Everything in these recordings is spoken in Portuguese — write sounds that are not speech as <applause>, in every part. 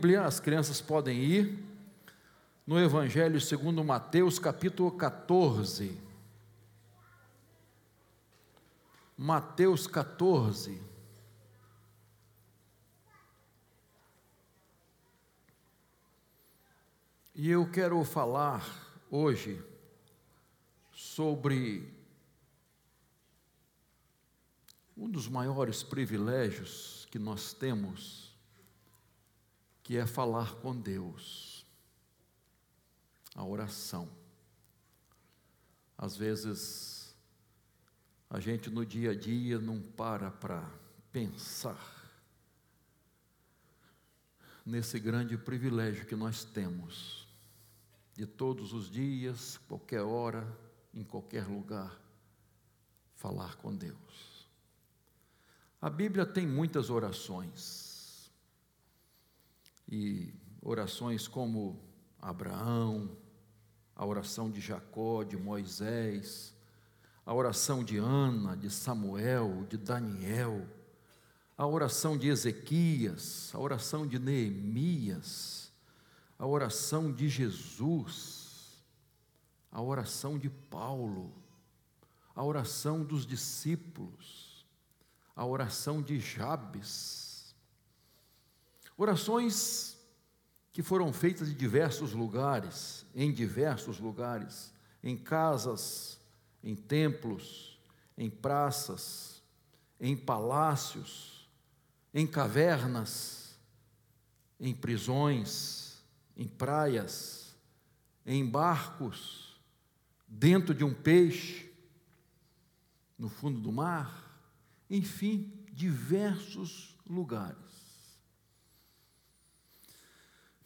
Bíblia, as crianças podem ir no Evangelho segundo Mateus, capítulo 14. Mateus 14. E eu quero falar hoje sobre um dos maiores privilégios que nós temos que é falar com Deus, a oração. Às vezes, a gente no dia a dia não para para pensar nesse grande privilégio que nós temos, de todos os dias, qualquer hora, em qualquer lugar, falar com Deus. A Bíblia tem muitas orações e orações como Abraão, a oração de Jacó, de Moisés, a oração de Ana, de Samuel, de Daniel, a oração de Ezequias, a oração de Neemias, a oração de Jesus, a oração de Paulo, a oração dos discípulos, a oração de Jabes, Orações que foram feitas em diversos lugares, em diversos lugares, em casas, em templos, em praças, em palácios, em cavernas, em prisões, em praias, em barcos, dentro de um peixe, no fundo do mar, enfim, diversos lugares.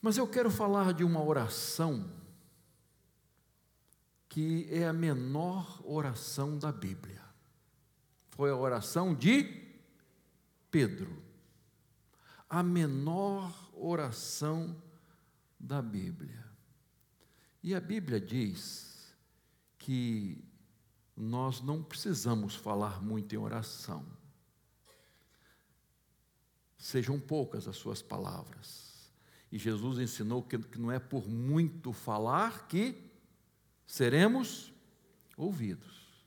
Mas eu quero falar de uma oração que é a menor oração da Bíblia. Foi a oração de Pedro. A menor oração da Bíblia. E a Bíblia diz que nós não precisamos falar muito em oração. Sejam poucas as suas palavras e Jesus ensinou que, não é por muito falar que seremos ouvidos.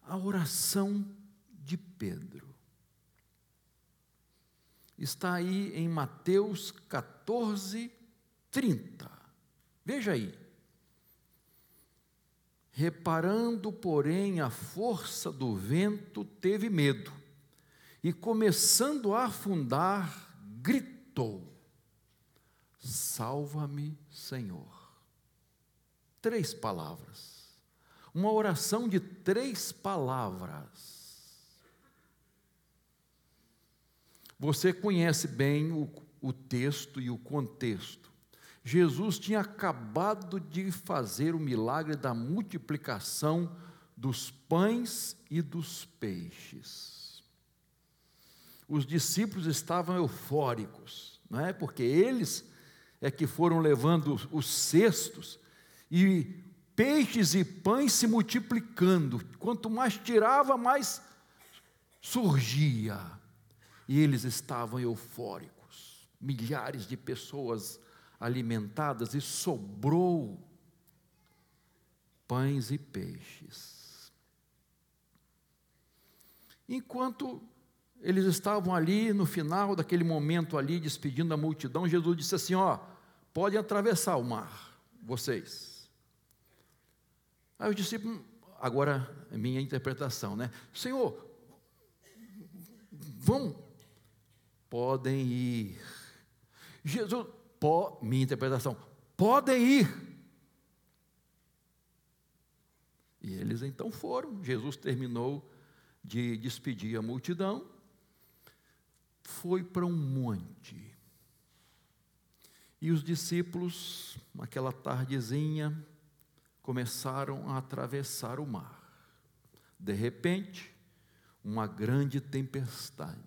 A oração de Pedro está aí em Mateus 14, 30. Veja aí. Reparando, porém, a força do vento, teve medo, e começando a afundar, gritou: Salva-me, Senhor. Três palavras. Uma oração de três palavras. Você conhece bem o, o texto e o contexto. Jesus tinha acabado de fazer o milagre da multiplicação dos pães e dos peixes. Os discípulos estavam eufóricos, não é? Porque eles é que foram levando os cestos e peixes e pães se multiplicando. Quanto mais tirava, mais surgia. E eles estavam eufóricos. Milhares de pessoas alimentadas e sobrou pães e peixes. Enquanto eles estavam ali no final daquele momento ali despedindo a multidão, Jesus disse assim: "Ó, podem atravessar o mar, vocês. Aí os discípulos, agora é minha interpretação, né? Senhor, vão, podem ir. Jesus, po, minha interpretação, podem ir. E eles então foram. Jesus terminou de despedir a multidão, foi para um monte e os discípulos, naquela tardezinha, começaram a atravessar o mar. De repente, uma grande tempestade.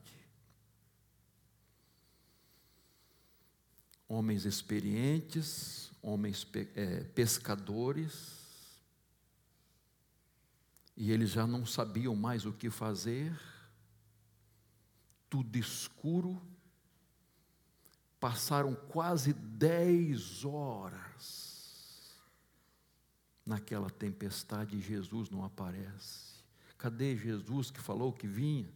Homens experientes, homens é, pescadores, e eles já não sabiam mais o que fazer, tudo escuro, passaram quase dez horas naquela tempestade e Jesus não aparece. Cadê Jesus que falou que vinha?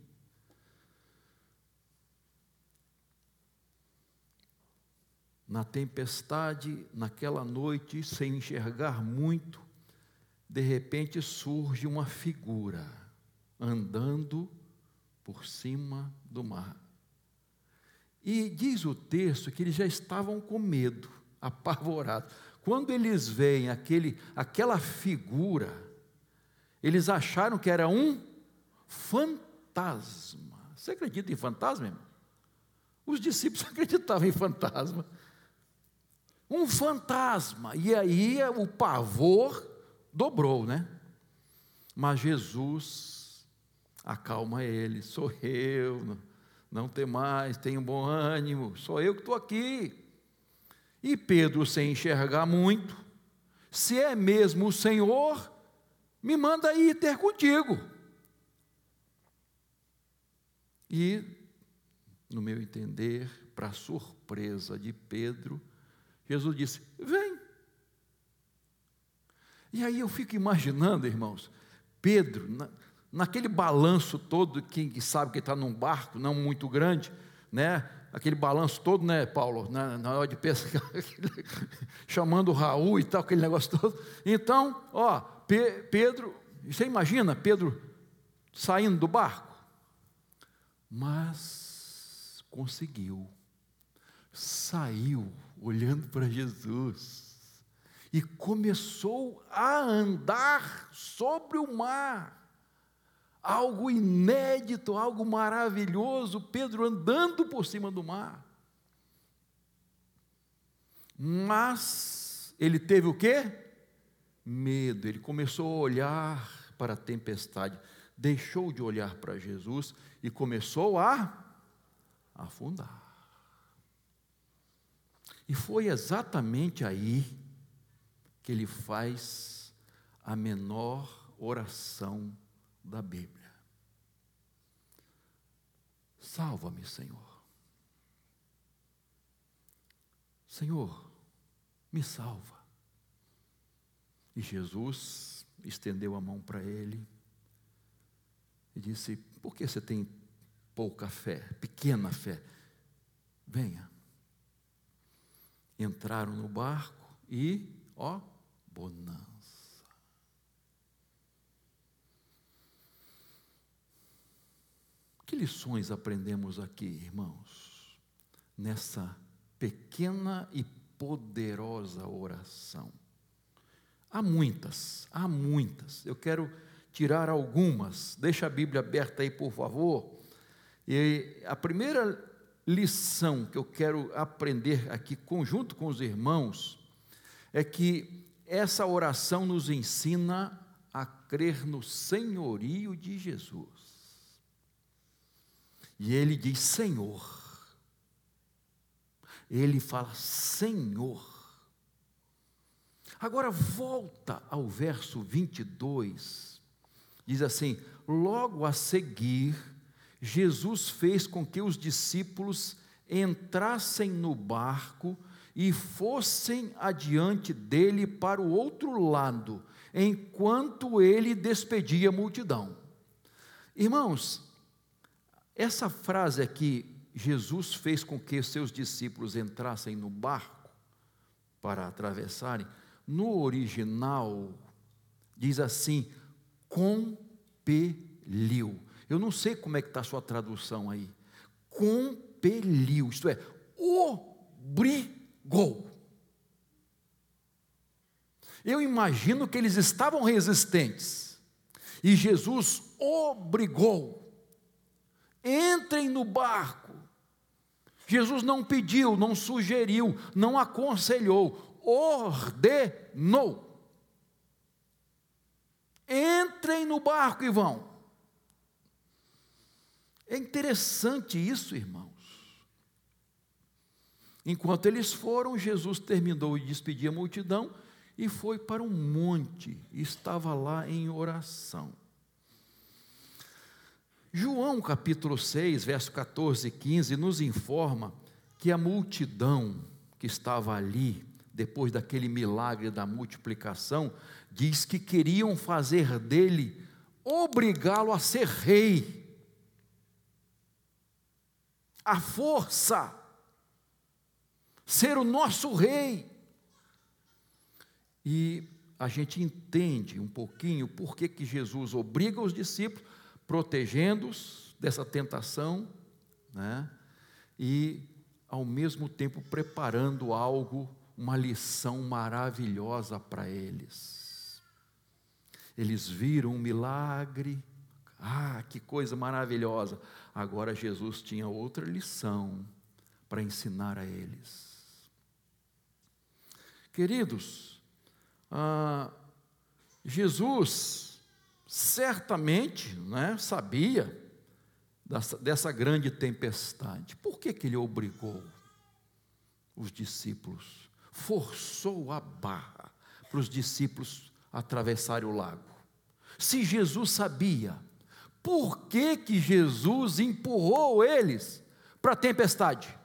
Na tempestade, naquela noite, sem enxergar muito, de repente surge uma figura andando por cima do mar. E diz o texto que eles já estavam com medo, <laughs> apavorados. Quando eles veem aquele, aquela figura, eles acharam que era um fantasma. Você acredita em fantasma, irmão? Os discípulos <laughs> acreditavam em fantasma. Um fantasma. E aí o pavor dobrou, né? Mas Jesus acalma ele, sou eu, não tem mais, tenha um bom ânimo, sou eu que estou aqui. E Pedro, sem enxergar muito, se é mesmo o Senhor, me manda ir ter contigo. E, no meu entender, para surpresa de Pedro, Jesus disse: Vem. E aí eu fico imaginando, irmãos, Pedro, naquele balanço todo, quem sabe que está num barco não muito grande, né? Aquele balanço todo, né, Paulo? Na, na hora de pescar, <laughs> chamando o Raul e tal, aquele negócio todo. Então, ó, Pe Pedro, você imagina Pedro saindo do barco? Mas conseguiu, saiu olhando para Jesus e começou a andar sobre o mar algo inédito, algo maravilhoso, Pedro andando por cima do mar. Mas ele teve o quê? Medo. Ele começou a olhar para a tempestade, deixou de olhar para Jesus e começou a afundar. E foi exatamente aí que ele faz a menor oração da Bíblia. Salva-me, Senhor. Senhor, me salva. E Jesus estendeu a mão para ele e disse: Por que você tem pouca fé, pequena fé? Venha. Entraram no barco e, ó, bonança. Que lições aprendemos aqui, irmãos, nessa pequena e poderosa oração? Há muitas, há muitas. Eu quero tirar algumas. Deixa a Bíblia aberta aí, por favor. E a primeira lição que eu quero aprender aqui, conjunto com os irmãos, é que essa oração nos ensina a crer no senhorio de Jesus. E ele diz Senhor. Ele fala Senhor. Agora volta ao verso 22. Diz assim: Logo a seguir, Jesus fez com que os discípulos entrassem no barco e fossem adiante dele para o outro lado, enquanto ele despedia a multidão. Irmãos, essa frase aqui, Jesus fez com que seus discípulos entrassem no barco para atravessarem, no original diz assim: compeliu. Eu não sei como é que está a sua tradução aí. Compeliu, isto é, obrigou. Eu imagino que eles estavam resistentes e Jesus obrigou entrem no barco. Jesus não pediu, não sugeriu, não aconselhou, ordenou. Entrem no barco e vão. É interessante isso, irmãos. Enquanto eles foram, Jesus terminou de despedir a multidão e foi para um monte, estava lá em oração. João capítulo 6, verso 14 e 15 nos informa que a multidão que estava ali, depois daquele milagre da multiplicação, diz que queriam fazer dele, obrigá-lo a ser rei. A força, ser o nosso rei. E a gente entende um pouquinho por que, que Jesus obriga os discípulos, protegendo-os dessa tentação, né? e ao mesmo tempo preparando algo, uma lição maravilhosa para eles. Eles viram um milagre, ah, que coisa maravilhosa. Agora Jesus tinha outra lição para ensinar a eles. Queridos, ah, Jesus certamente né, sabia dessa, dessa grande tempestade. Por que, que ele obrigou os discípulos? Forçou a barra para os discípulos atravessarem o lago. Se Jesus sabia, por que, que Jesus empurrou eles para a tempestade?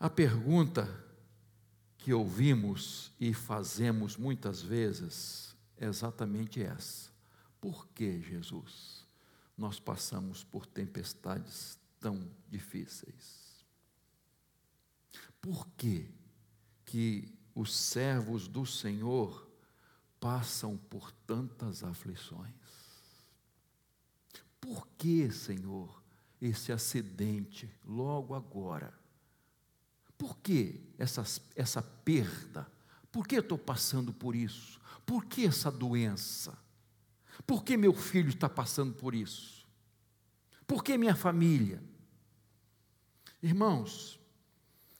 A pergunta que ouvimos e fazemos muitas vezes é exatamente essa: por que, Jesus, nós passamos por tempestades tão difíceis? Por que, que os servos do Senhor passam por tantas aflições? Por que, Senhor, esse acidente logo agora? Por que essa, essa perda? Por que eu estou passando por isso? Por que essa doença? Por que meu filho está passando por isso? Por que minha família? Irmãos,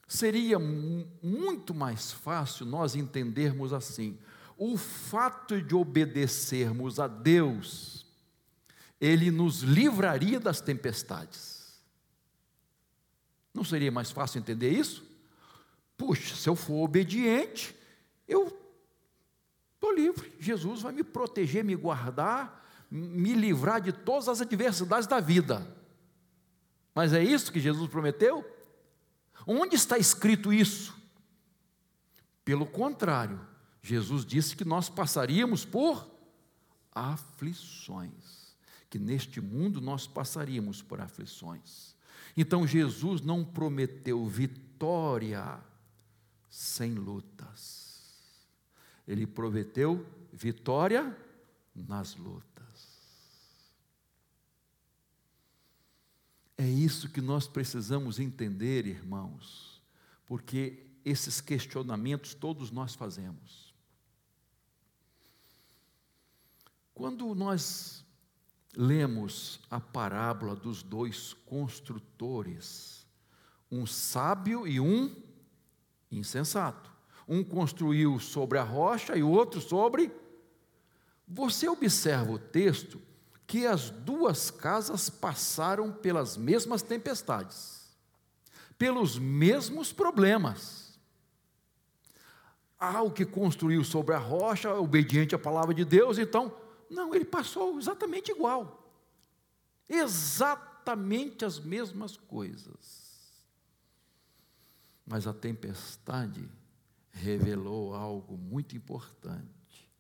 seria muito mais fácil nós entendermos assim: o fato de obedecermos a Deus, Ele nos livraria das tempestades. Não seria mais fácil entender isso? Puxa, se eu for obediente, eu estou livre. Jesus vai me proteger, me guardar, me livrar de todas as adversidades da vida. Mas é isso que Jesus prometeu? Onde está escrito isso? Pelo contrário, Jesus disse que nós passaríamos por aflições, que neste mundo nós passaríamos por aflições. Então Jesus não prometeu vitória sem lutas. Ele prometeu vitória nas lutas. É isso que nós precisamos entender, irmãos, porque esses questionamentos todos nós fazemos. Quando nós lemos a parábola dos dois construtores, um sábio e um insensato. Um construiu sobre a rocha e o outro sobre. Você observa o texto que as duas casas passaram pelas mesmas tempestades, pelos mesmos problemas. Ah, o que construiu sobre a rocha, obediente à palavra de Deus, então não, ele passou exatamente igual. Exatamente as mesmas coisas. Mas a tempestade revelou algo muito importante.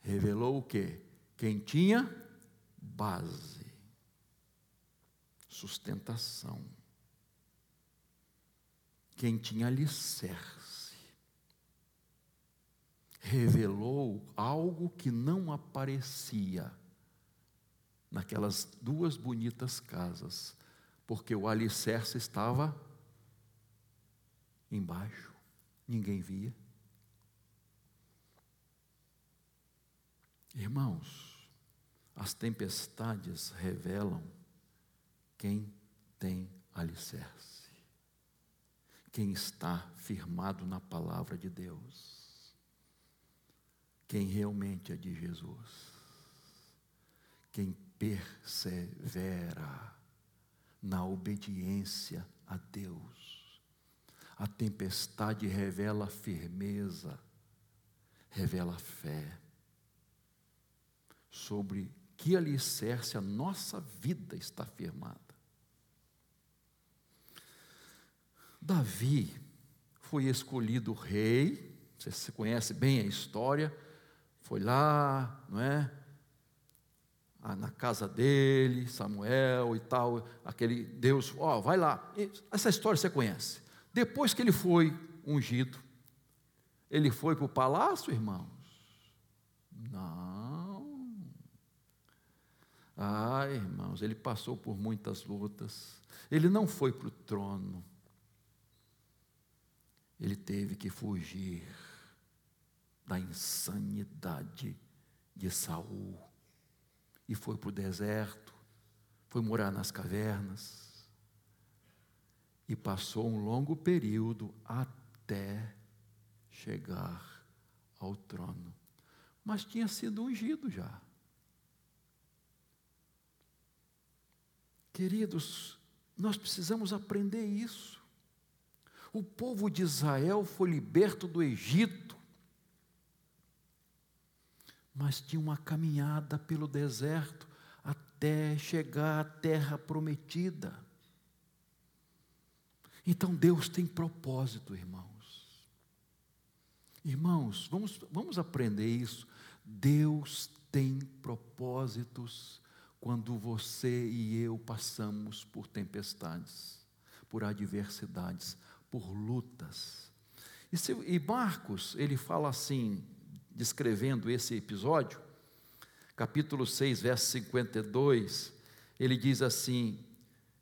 Revelou o quê? Quem tinha base, sustentação. Quem tinha alicerce revelou algo que não aparecia naquelas duas bonitas casas, porque o alicerce estava embaixo, ninguém via. Irmãos, as tempestades revelam quem tem alicerce, quem está firmado na palavra de Deus quem realmente é de Jesus, quem persevera na obediência a Deus. A tempestade revela firmeza, revela fé sobre que alicerce a nossa vida está firmada? Davi foi escolhido rei, você conhece bem a história, foi lá, não é? Ah, na casa dele, Samuel e tal, aquele Deus, ó, oh, vai lá. Essa história você conhece. Depois que ele foi ungido, ele foi para o palácio, irmãos? Não. Ah, irmãos, ele passou por muitas lutas. Ele não foi para o trono. Ele teve que fugir da insanidade de Saul e foi para o deserto, foi morar nas cavernas e passou um longo período até chegar ao trono. Mas tinha sido ungido já. Queridos, nós precisamos aprender isso. O povo de Israel foi liberto do Egito mas tinha uma caminhada pelo deserto até chegar à terra prometida. Então Deus tem propósito, irmãos. Irmãos, vamos, vamos aprender isso. Deus tem propósitos quando você e eu passamos por tempestades, por adversidades, por lutas. E, se, e Marcos, ele fala assim, descrevendo esse episódio, capítulo 6, verso 52, ele diz assim: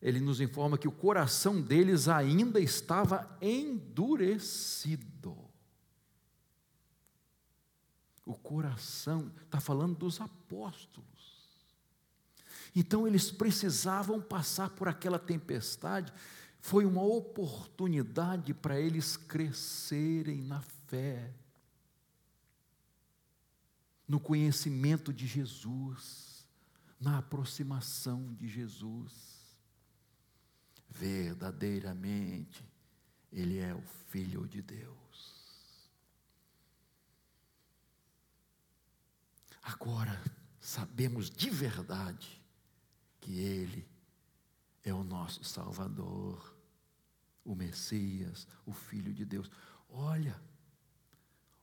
ele nos informa que o coração deles ainda estava endurecido. O coração, está falando dos apóstolos. Então eles precisavam passar por aquela tempestade, foi uma oportunidade para eles crescerem na fé no conhecimento de Jesus, na aproximação de Jesus. Verdadeiramente, Ele é o Filho de Deus. Agora, sabemos de verdade que Ele é o nosso Salvador, o Messias, o Filho de Deus. Olha,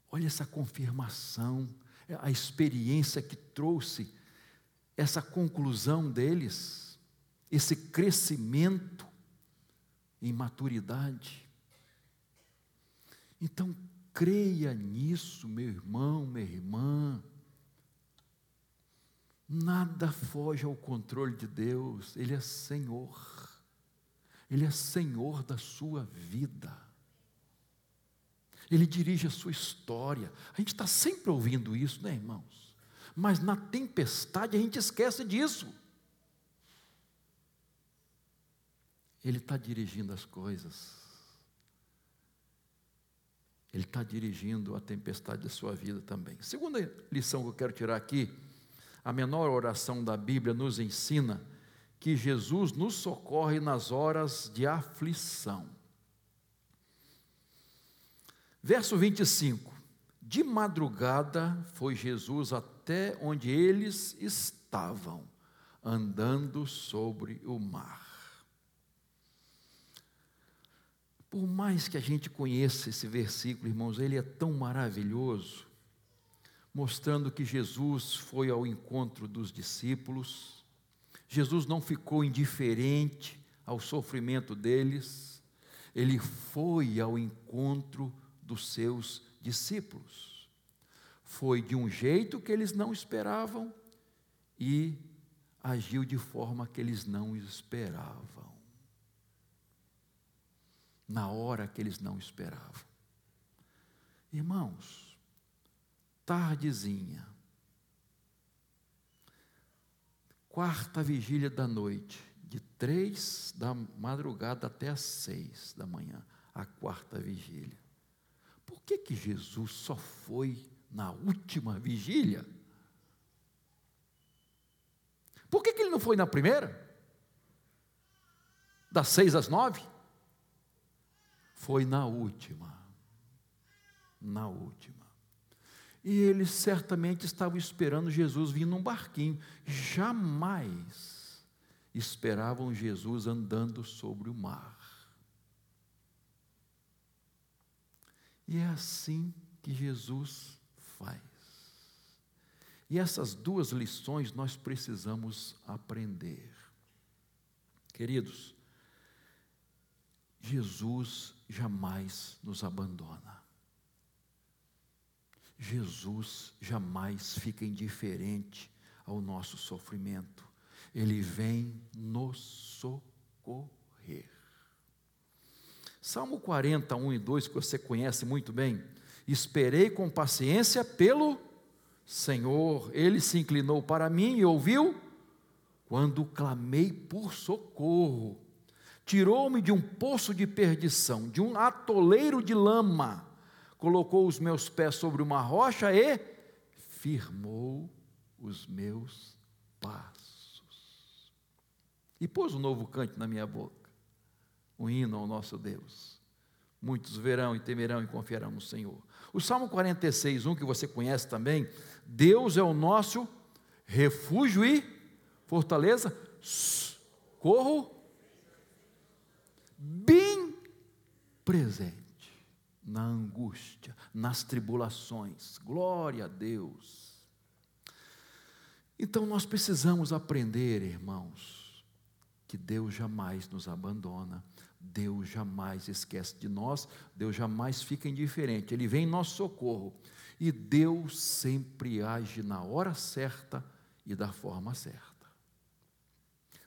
olha essa confirmação a experiência que trouxe essa conclusão deles, esse crescimento em maturidade. Então, creia nisso, meu irmão, minha irmã. Nada foge ao controle de Deus, Ele é Senhor, Ele é Senhor da sua vida. Ele dirige a sua história. A gente está sempre ouvindo isso, né, irmãos? Mas na tempestade a gente esquece disso. Ele está dirigindo as coisas. Ele está dirigindo a tempestade da sua vida também. Segunda lição que eu quero tirar aqui: a menor oração da Bíblia nos ensina que Jesus nos socorre nas horas de aflição. Verso 25: De madrugada foi Jesus até onde eles estavam, andando sobre o mar. Por mais que a gente conheça esse versículo, irmãos, ele é tão maravilhoso, mostrando que Jesus foi ao encontro dos discípulos, Jesus não ficou indiferente ao sofrimento deles, ele foi ao encontro dos seus discípulos. Foi de um jeito que eles não esperavam e agiu de forma que eles não esperavam. Na hora que eles não esperavam. Irmãos, tardezinha, quarta vigília da noite, de três da madrugada até as seis da manhã, a quarta vigília. Que, que Jesus só foi na última vigília? Por que, que ele não foi na primeira? Das seis às nove? Foi na última. Na última. E eles certamente estavam esperando Jesus vir num barquinho. Jamais esperavam Jesus andando sobre o mar. E é assim que Jesus faz. E essas duas lições nós precisamos aprender. Queridos, Jesus jamais nos abandona. Jesus jamais fica indiferente ao nosso sofrimento. Ele vem nos socorrer. Salmo 41 e 2, que você conhece muito bem. Esperei com paciência pelo Senhor, ele se inclinou para mim e ouviu quando clamei por socorro. Tirou-me de um poço de perdição, de um atoleiro de lama, colocou os meus pés sobre uma rocha e firmou os meus passos. E pôs um novo canto na minha boca, um hino ao nosso Deus. Muitos verão e temerão e confiarão no Senhor. O Salmo 46, um que você conhece também, Deus é o nosso refúgio e fortaleza, corro bem presente na angústia, nas tribulações. Glória a Deus. Então nós precisamos aprender, irmãos, que Deus jamais nos abandona, Deus jamais esquece de nós, Deus jamais fica indiferente, Ele vem em nosso socorro e Deus sempre age na hora certa e da forma certa.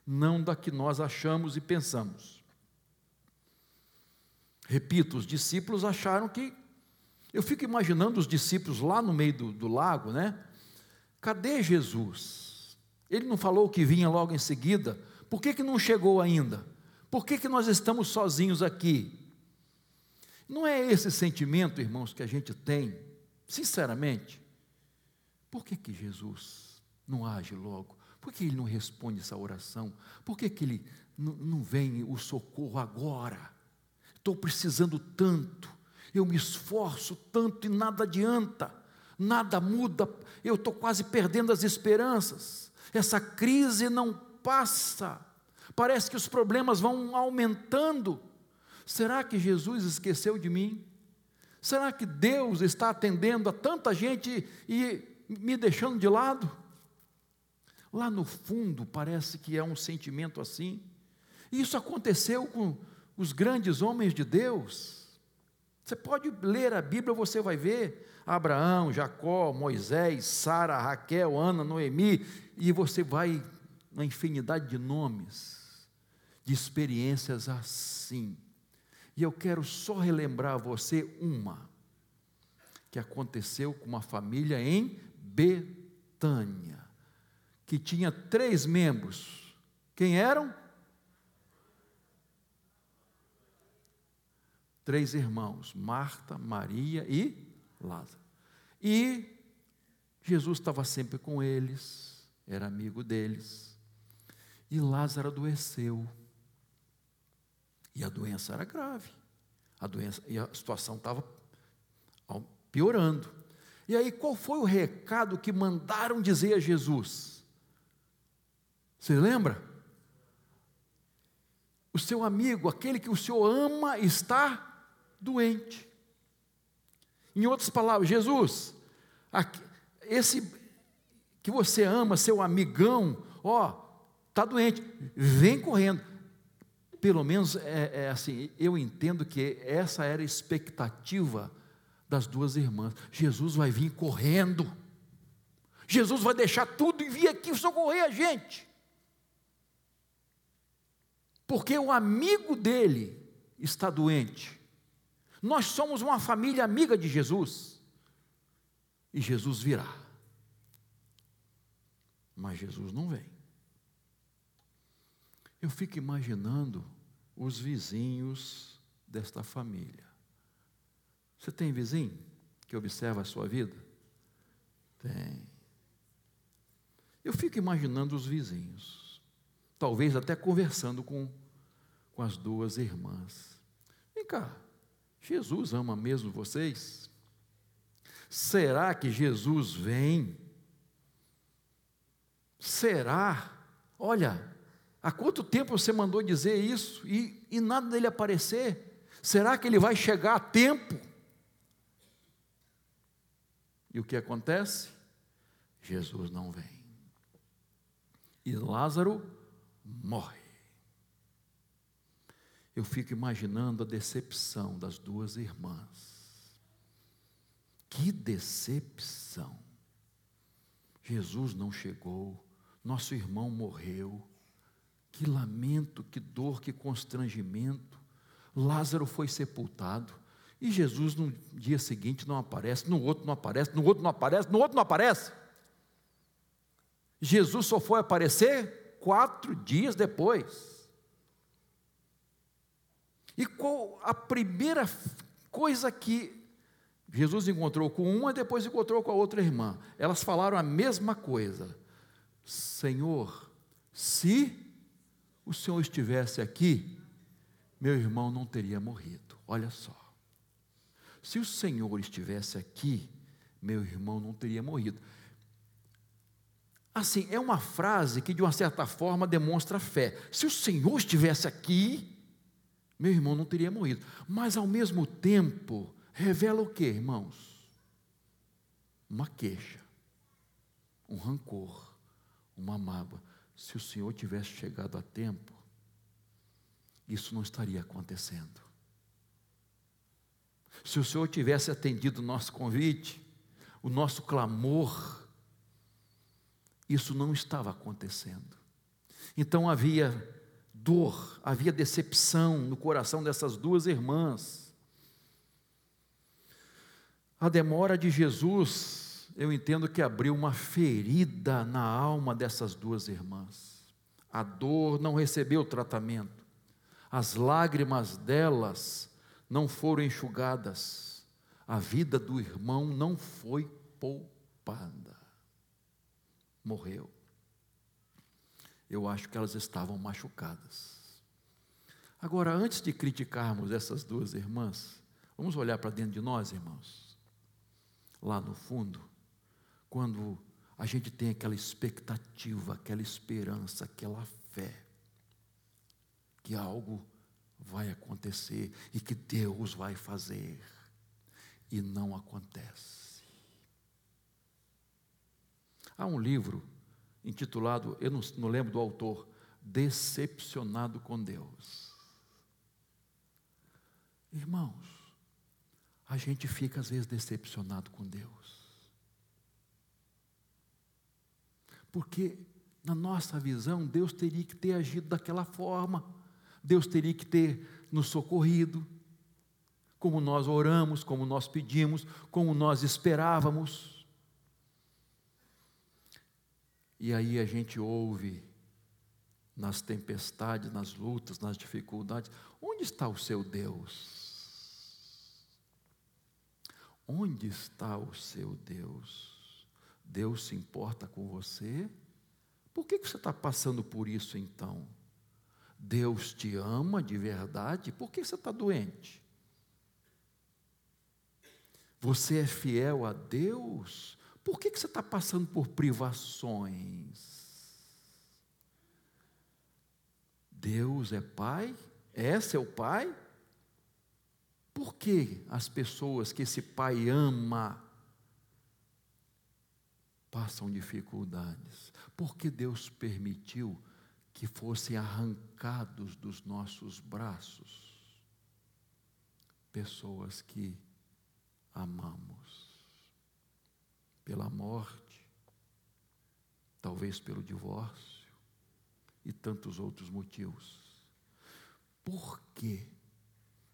Não da que nós achamos e pensamos. Repito, os discípulos acharam que. Eu fico imaginando os discípulos lá no meio do, do lago, né? Cadê Jesus? Ele não falou que vinha logo em seguida. Por que, que não chegou ainda? Por que, que nós estamos sozinhos aqui? Não é esse sentimento, irmãos, que a gente tem, sinceramente. Por que, que Jesus não age logo? Por que ele não responde essa oração? Por que, que ele não, vem o socorro agora? estou precisando tanto, eu me esforço tanto e nada adianta, nada muda, eu estou quase perdendo as esperanças, essa crise não passa, parece que os problemas vão aumentando. Será que Jesus esqueceu de mim? Será que Deus está atendendo a tanta gente e me deixando de lado? Lá no fundo parece que é um sentimento assim. Isso aconteceu com os grandes homens de Deus. Você pode ler a Bíblia, você vai ver Abraão, Jacó, Moisés, Sara, Raquel, Ana, Noemi, e você vai na infinidade de nomes, de experiências assim. E eu quero só relembrar a você uma que aconteceu com uma família em Betânia, que tinha três membros. Quem eram? três irmãos: Marta, Maria e Lázaro. E Jesus estava sempre com eles, era amigo deles. E Lázaro adoeceu. E a doença era grave. A doença e a situação estava piorando. E aí, qual foi o recado que mandaram dizer a Jesus? Você lembra? O seu amigo, aquele que o Senhor ama, está doente. Em outras palavras, Jesus, esse que você ama, seu amigão, ó, está doente, vem correndo. Pelo menos é, é, assim, eu entendo que essa era a expectativa das duas irmãs. Jesus vai vir correndo. Jesus vai deixar tudo e vir aqui socorrer a gente. Porque o amigo dele está doente. Nós somos uma família amiga de Jesus. E Jesus virá. Mas Jesus não vem. Eu fico imaginando os vizinhos desta família. Você tem vizinho que observa a sua vida? Tem. Eu fico imaginando os vizinhos, talvez até conversando com, com as duas irmãs. Vem cá, Jesus ama mesmo vocês? Será que Jesus vem? Será? Olha, há quanto tempo você mandou dizer isso e, e nada dele aparecer? Será que ele vai chegar a tempo? E o que acontece? Jesus não vem. E Lázaro morre. Eu fico imaginando a decepção das duas irmãs. Que decepção! Jesus não chegou, nosso irmão morreu. Que lamento, que dor, que constrangimento. Lázaro foi sepultado. E Jesus no dia seguinte não aparece, no outro não aparece, no outro não aparece, no outro não aparece. Jesus só foi aparecer quatro dias depois. E qual a primeira coisa que Jesus encontrou com uma e depois encontrou com a outra irmã. Elas falaram a mesma coisa. Senhor, se o Senhor estivesse aqui, meu irmão não teria morrido. Olha só. Se o Senhor estivesse aqui, meu irmão não teria morrido. Assim, é uma frase que de uma certa forma demonstra fé. Se o Senhor estivesse aqui, meu irmão não teria morrido. Mas ao mesmo tempo, revela o que, irmãos? Uma queixa, um rancor, uma mágoa. Se o Senhor tivesse chegado a tempo, isso não estaria acontecendo. Se o Senhor tivesse atendido o nosso convite, o nosso clamor, isso não estava acontecendo. Então havia dor, havia decepção no coração dessas duas irmãs. A demora de Jesus, eu entendo que abriu uma ferida na alma dessas duas irmãs. A dor não recebeu tratamento, as lágrimas delas não foram enxugadas, a vida do irmão não foi poupada, morreu. Eu acho que elas estavam machucadas. Agora, antes de criticarmos essas duas irmãs, vamos olhar para dentro de nós, irmãos lá no fundo, quando a gente tem aquela expectativa, aquela esperança, aquela fé, que algo vai acontecer e que Deus vai fazer, e não acontece. Há um livro intitulado, eu não, não lembro do autor, Decepcionado com Deus. Irmãos, a gente fica às vezes decepcionado com Deus. Porque, na nossa visão, Deus teria que ter agido daquela forma, Deus teria que ter nos socorrido, como nós oramos, como nós pedimos, como nós esperávamos. E aí a gente ouve nas tempestades, nas lutas, nas dificuldades: onde está o seu Deus? Onde está o seu Deus? Deus se importa com você? Por que, você está passando por isso então? Deus te ama de verdade? Por que você está doente? Você é fiel a Deus? Por que você está passando por privações? Deus é Pai? É seu Pai? Por que as pessoas que esse pai ama passam dificuldades? Porque Deus permitiu que fossem arrancados dos nossos braços pessoas que amamos pela morte, talvez pelo divórcio e tantos outros motivos. Por quê?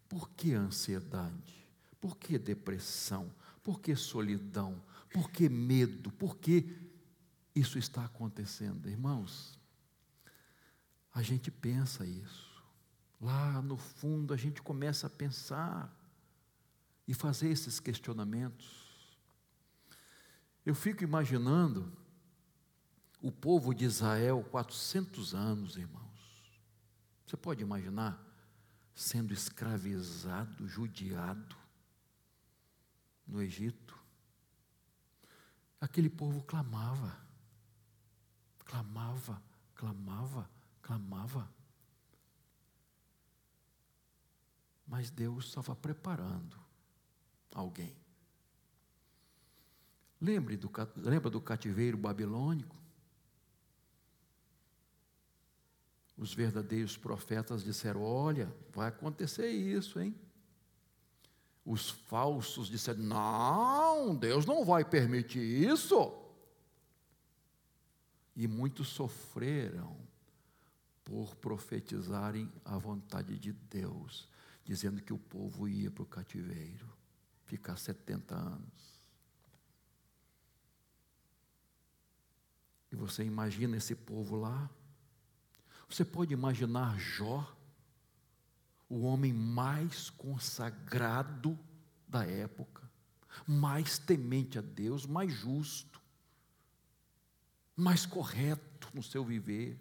Por que ansiedade? Por que depressão? Por que solidão? Por que medo? Por que isso está acontecendo? Irmãos, a gente pensa isso. Lá no fundo a gente começa a pensar e fazer esses questionamentos. Eu fico imaginando o povo de Israel, 400 anos, irmãos. Você pode imaginar? sendo escravizado, judiado no Egito. Aquele povo clamava, clamava, clamava, clamava. Mas Deus estava preparando alguém. Lembre do, lembra do cativeiro babilônico? Os verdadeiros profetas disseram: Olha, vai acontecer isso, hein? Os falsos disseram: Não, Deus não vai permitir isso. E muitos sofreram por profetizarem a vontade de Deus, dizendo que o povo ia para o cativeiro, ficar 70 anos. E você imagina esse povo lá? Você pode imaginar Jó, o homem mais consagrado da época, mais temente a Deus, mais justo, mais correto no seu viver.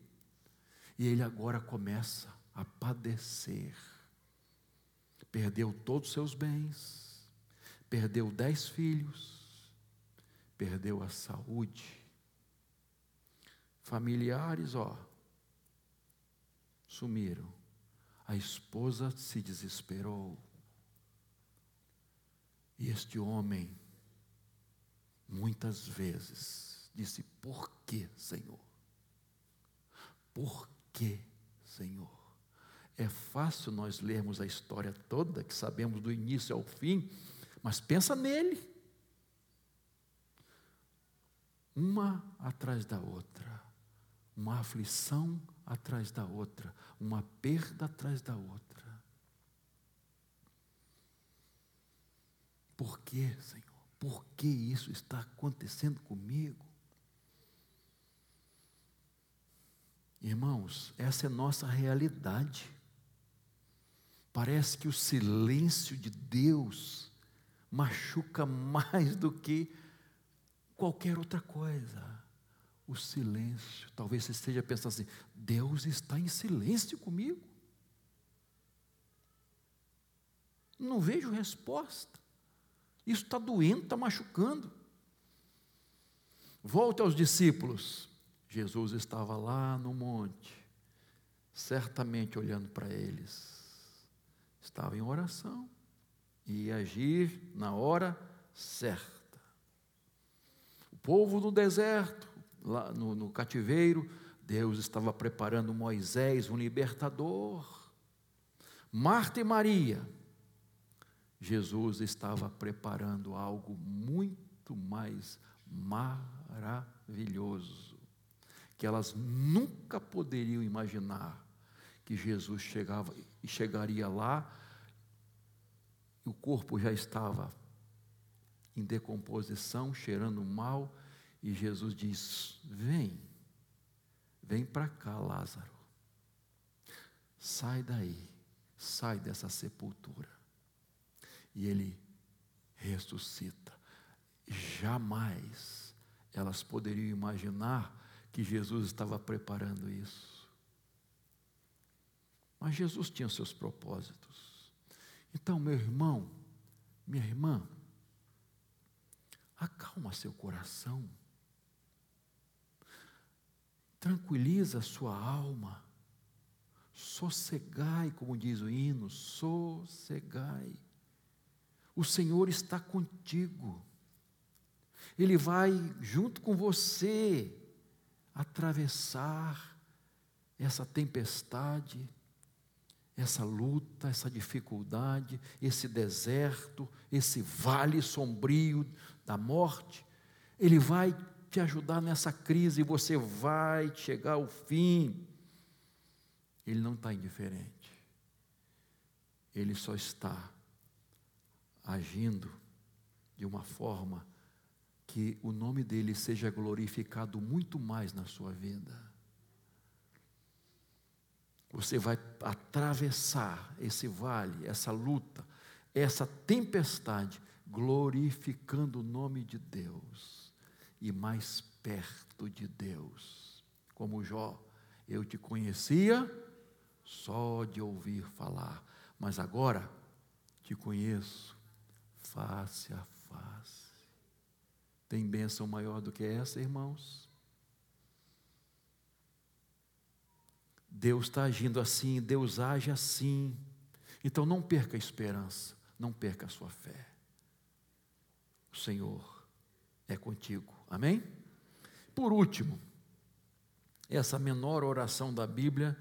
E ele agora começa a padecer. Perdeu todos os seus bens, perdeu dez filhos, perdeu a saúde, Familiares, ó, sumiram. A esposa se desesperou. E este homem, muitas vezes, disse: Por que, Senhor? Por que, Senhor? É fácil nós lermos a história toda, que sabemos do início ao fim, mas pensa nele. Uma atrás da outra uma aflição atrás da outra, uma perda atrás da outra. Por que, Senhor? Por que isso está acontecendo comigo? Irmãos, essa é nossa realidade. Parece que o silêncio de Deus machuca mais do que qualquer outra coisa o silêncio. Talvez você esteja pensando assim: Deus está em silêncio comigo. Não vejo resposta. Isso está doendo, está machucando. Volte aos discípulos. Jesus estava lá no monte, certamente olhando para eles. Estava em oração e ia agir na hora certa. O povo no deserto, lá no, no cativeiro, Deus estava preparando Moisés, um libertador. Marta e Maria, Jesus estava preparando algo muito mais maravilhoso, que elas nunca poderiam imaginar que Jesus chegava e chegaria lá, e o corpo já estava em decomposição, cheirando mal, e Jesus diz: Vem, vem para cá, Lázaro. Sai daí, sai dessa sepultura. E ele ressuscita. Jamais elas poderiam imaginar que Jesus estava preparando isso. Mas Jesus tinha seus propósitos. Então, meu irmão, minha irmã, acalma seu coração tranquiliza a sua alma, sossegai, como diz o hino, sossegai. O Senhor está contigo, Ele vai junto com você atravessar essa tempestade, essa luta, essa dificuldade, esse deserto, esse vale sombrio da morte. Ele vai te ajudar nessa crise, você vai chegar ao fim. Ele não está indiferente, ele só está agindo de uma forma que o nome dele seja glorificado muito mais na sua vida. Você vai atravessar esse vale, essa luta, essa tempestade, glorificando o nome de Deus e mais perto de Deus. Como Jó, eu te conhecia só de ouvir falar, mas agora te conheço face a face. Tem bênção maior do que essa, irmãos? Deus está agindo assim, Deus age assim. Então não perca a esperança, não perca a sua fé. O Senhor é contigo. Amém? Por último, essa menor oração da Bíblia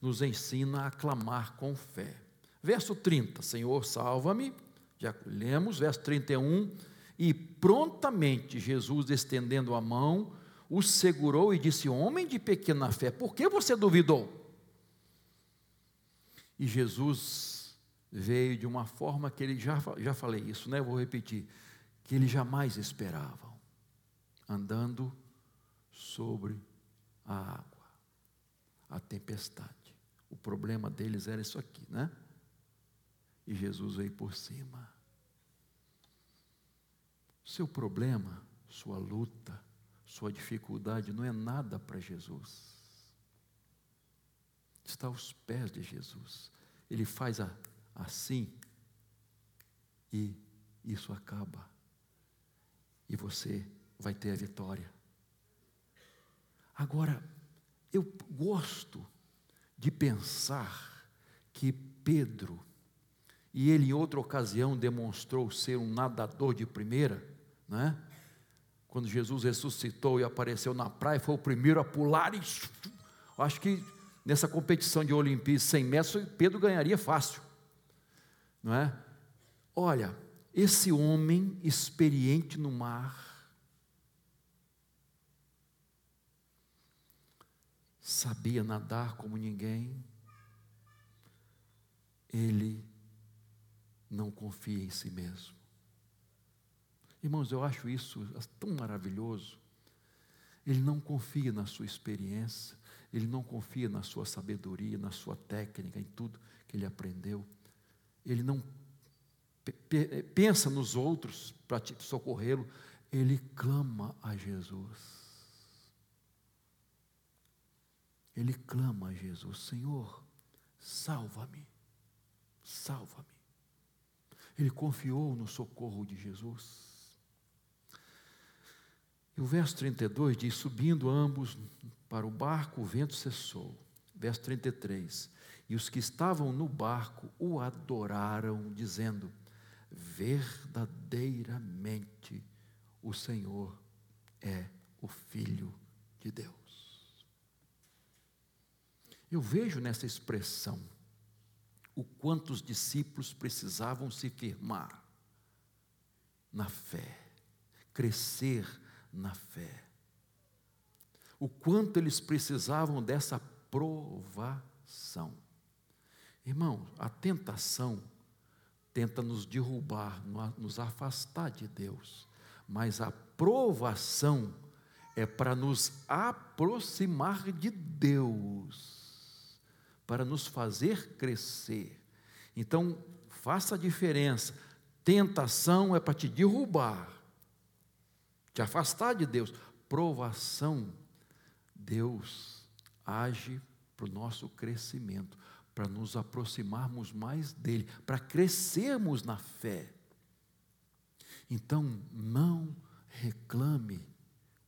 nos ensina a clamar com fé. Verso 30, Senhor, salva-me. Já lemos, verso 31, e prontamente Jesus, estendendo a mão, o segurou e disse: Homem de pequena fé, por que você duvidou? E Jesus veio de uma forma que ele já, já falei isso, né? Vou repetir, que ele jamais esperavam, andando sobre a água, a tempestade. O problema deles era isso aqui, né? E Jesus veio por cima. Seu problema, sua luta, sua dificuldade não é nada para Jesus. Está aos pés de Jesus. Ele faz a, assim e isso acaba. E você vai ter a vitória. Agora, eu gosto de pensar que Pedro, e ele em outra ocasião demonstrou ser um nadador de primeira, né? quando Jesus ressuscitou e apareceu na praia, foi o primeiro a pular e <laughs> acho que nessa competição de Olimpíada 100 metros, Pedro ganharia fácil, não é? Olha, esse homem experiente no mar, sabia nadar como ninguém, ele não confia em si mesmo. Irmãos, eu acho isso tão maravilhoso. Ele não confia na sua experiência, ele não confia na sua sabedoria, na sua técnica, em tudo que ele aprendeu. Ele não pensa nos outros para socorrê-lo, ele clama a Jesus. Ele clama a Jesus: Senhor, salva-me, salva-me. Ele confiou no socorro de Jesus. E o verso 32 diz: Subindo ambos para o barco, o vento cessou. Verso 33: E os que estavam no barco o adoraram, dizendo: Verdadeiramente o Senhor é o Filho de Deus. Eu vejo nessa expressão o quanto os discípulos precisavam se firmar na fé, crescer na fé. O quanto eles precisavam dessa provação. Irmão, a tentação tenta nos derrubar, nos afastar de Deus, mas a provação é para nos aproximar de Deus para nos fazer crescer. Então, faça a diferença. Tentação é para te derrubar, te afastar de Deus. Provação, Deus age para o nosso crescimento, para nos aproximarmos mais dele, para crescermos na fé. Então, não reclame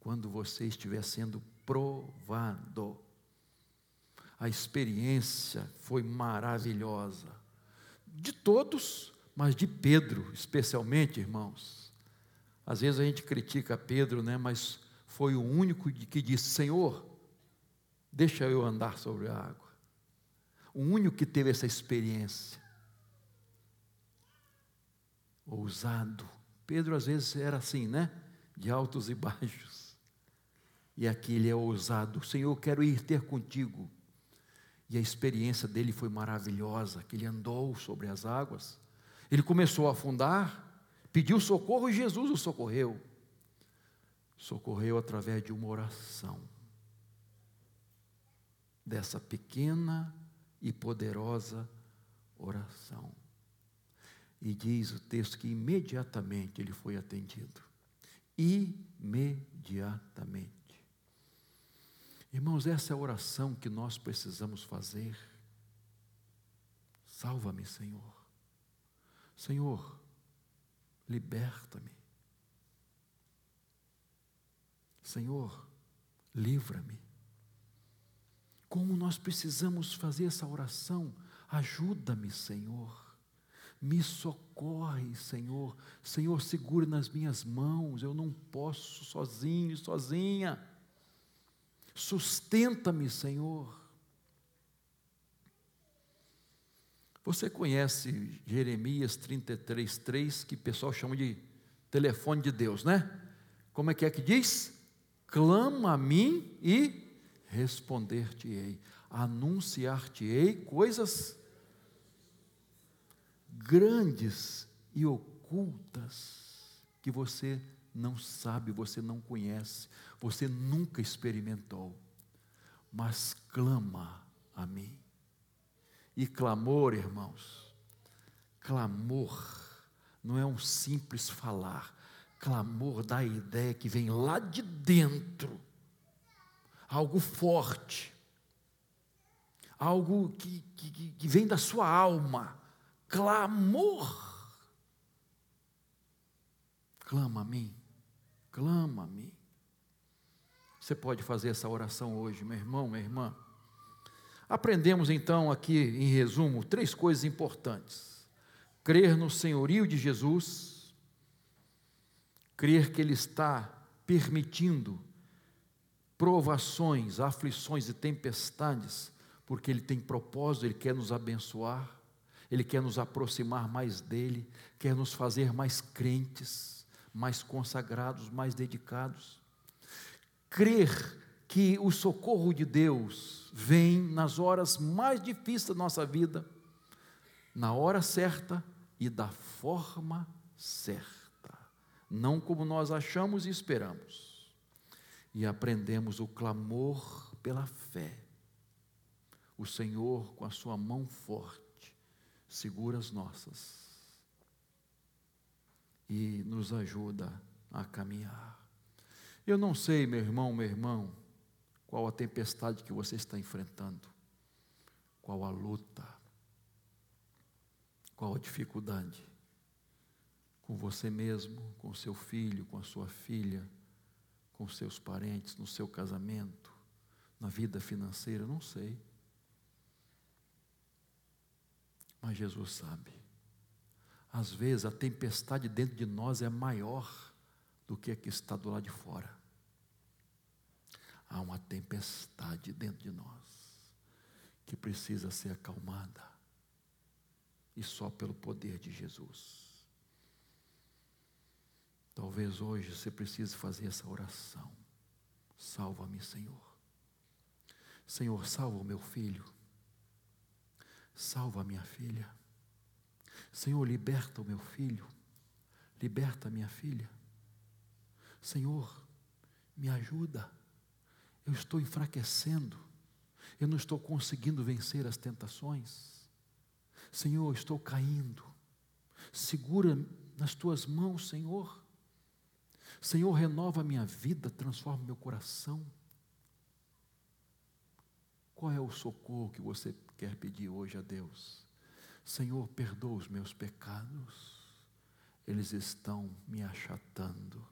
quando você estiver sendo provado a experiência foi maravilhosa. De todos, mas de Pedro, especialmente, irmãos. Às vezes a gente critica Pedro, né, mas foi o único que disse: Senhor, deixa eu andar sobre a água. O único que teve essa experiência. Ousado. Pedro às vezes era assim, né? De altos e baixos. E aqui ele é ousado. Senhor, quero ir ter contigo. E a experiência dele foi maravilhosa, que ele andou sobre as águas. Ele começou a afundar, pediu socorro e Jesus o socorreu. Socorreu através de uma oração. Dessa pequena e poderosa oração. E diz o texto que imediatamente ele foi atendido. Imediatamente. Irmãos, essa é a oração que nós precisamos fazer. Salva-me, Senhor. Senhor, liberta-me. Senhor, livra-me. Como nós precisamos fazer essa oração? Ajuda-me, Senhor. Me socorre, Senhor. Senhor, segura nas minhas mãos. Eu não posso sozinho, sozinha. Sustenta-me, Senhor. Você conhece Jeremias 33, 3, que o pessoal chama de telefone de Deus, né? Como é que é que diz? Clama a mim e responder-te-ei, anunciar-te-ei coisas grandes e ocultas que você não sabe, você não conhece, você nunca experimentou, mas clama a mim. E clamor, irmãos, clamor não é um simples falar, clamor dá a ideia que vem lá de dentro, algo forte, algo que, que, que vem da sua alma, clamor. Clama a mim, clama a mim. Você pode fazer essa oração hoje, meu irmão, minha irmã. Aprendemos então aqui, em resumo, três coisas importantes: crer no senhorio de Jesus, crer que Ele está permitindo provações, aflições e tempestades, porque Ele tem propósito, Ele quer nos abençoar, Ele quer nos aproximar mais dEle, quer nos fazer mais crentes, mais consagrados, mais dedicados. Crer que o socorro de Deus vem nas horas mais difíceis da nossa vida, na hora certa e da forma certa, não como nós achamos e esperamos. E aprendemos o clamor pela fé. O Senhor, com a sua mão forte, segura as nossas e nos ajuda a caminhar. Eu não sei, meu irmão, meu irmão, qual a tempestade que você está enfrentando? Qual a luta? Qual a dificuldade? Com você mesmo, com seu filho, com a sua filha, com seus parentes, no seu casamento, na vida financeira, não sei. Mas Jesus sabe. Às vezes a tempestade dentro de nós é maior do que a que está do lado de fora há uma tempestade dentro de nós que precisa ser acalmada. E só pelo poder de Jesus. Talvez hoje você precise fazer essa oração. Salva-me, Senhor. Senhor, salva o meu filho. Salva a minha filha. Senhor, liberta o meu filho. Liberta a minha filha. Senhor, me ajuda eu estou enfraquecendo, eu não estou conseguindo vencer as tentações. Senhor, estou caindo. Segura nas tuas mãos, Senhor. Senhor, renova a minha vida, transforma meu coração. Qual é o socorro que você quer pedir hoje a Deus? Senhor, perdoa os meus pecados, eles estão me achatando,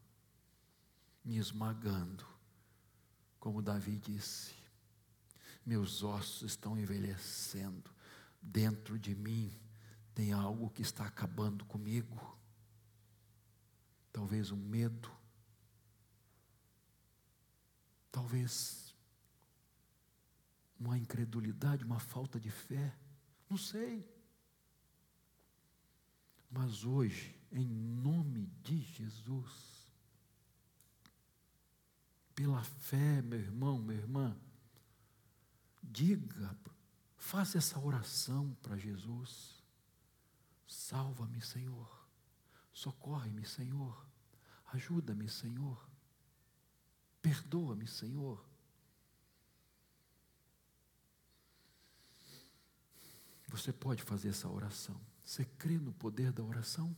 me esmagando como Davi disse: meus ossos estão envelhecendo, dentro de mim tem algo que está acabando comigo. Talvez um medo, talvez uma incredulidade, uma falta de fé, não sei. Mas hoje, em nome de Jesus, pela fé, meu irmão, minha irmã, diga, faça essa oração para Jesus. Salva-me, Senhor. Socorre-me, Senhor. Ajuda-me, Senhor. Perdoa-me, Senhor. Você pode fazer essa oração. Você crê no poder da oração?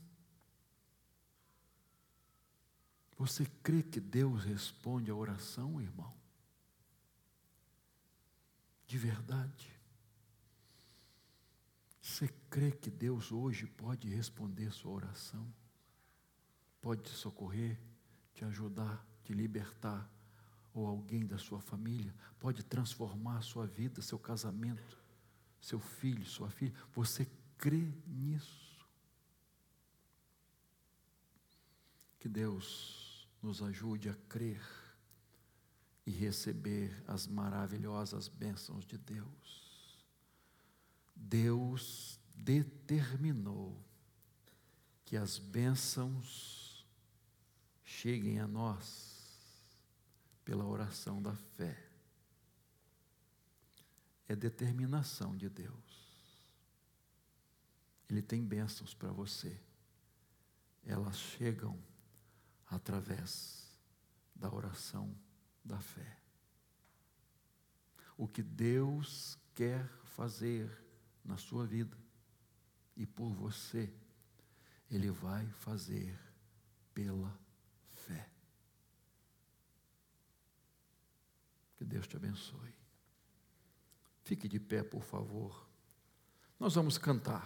Você crê que Deus responde a oração, irmão? De verdade? Você crê que Deus hoje pode responder sua oração? Pode te socorrer, te ajudar, te libertar, ou alguém da sua família pode transformar a sua vida, seu casamento, seu filho, sua filha. Você crê nisso? Que Deus nos ajude a crer e receber as maravilhosas bênçãos de Deus. Deus determinou que as bênçãos cheguem a nós pela oração da fé. É determinação de Deus. Ele tem bênçãos para você. Elas chegam através da oração da fé. O que Deus quer fazer na sua vida e por você, Ele vai fazer pela fé. Que Deus te abençoe. Fique de pé, por favor. Nós vamos cantar.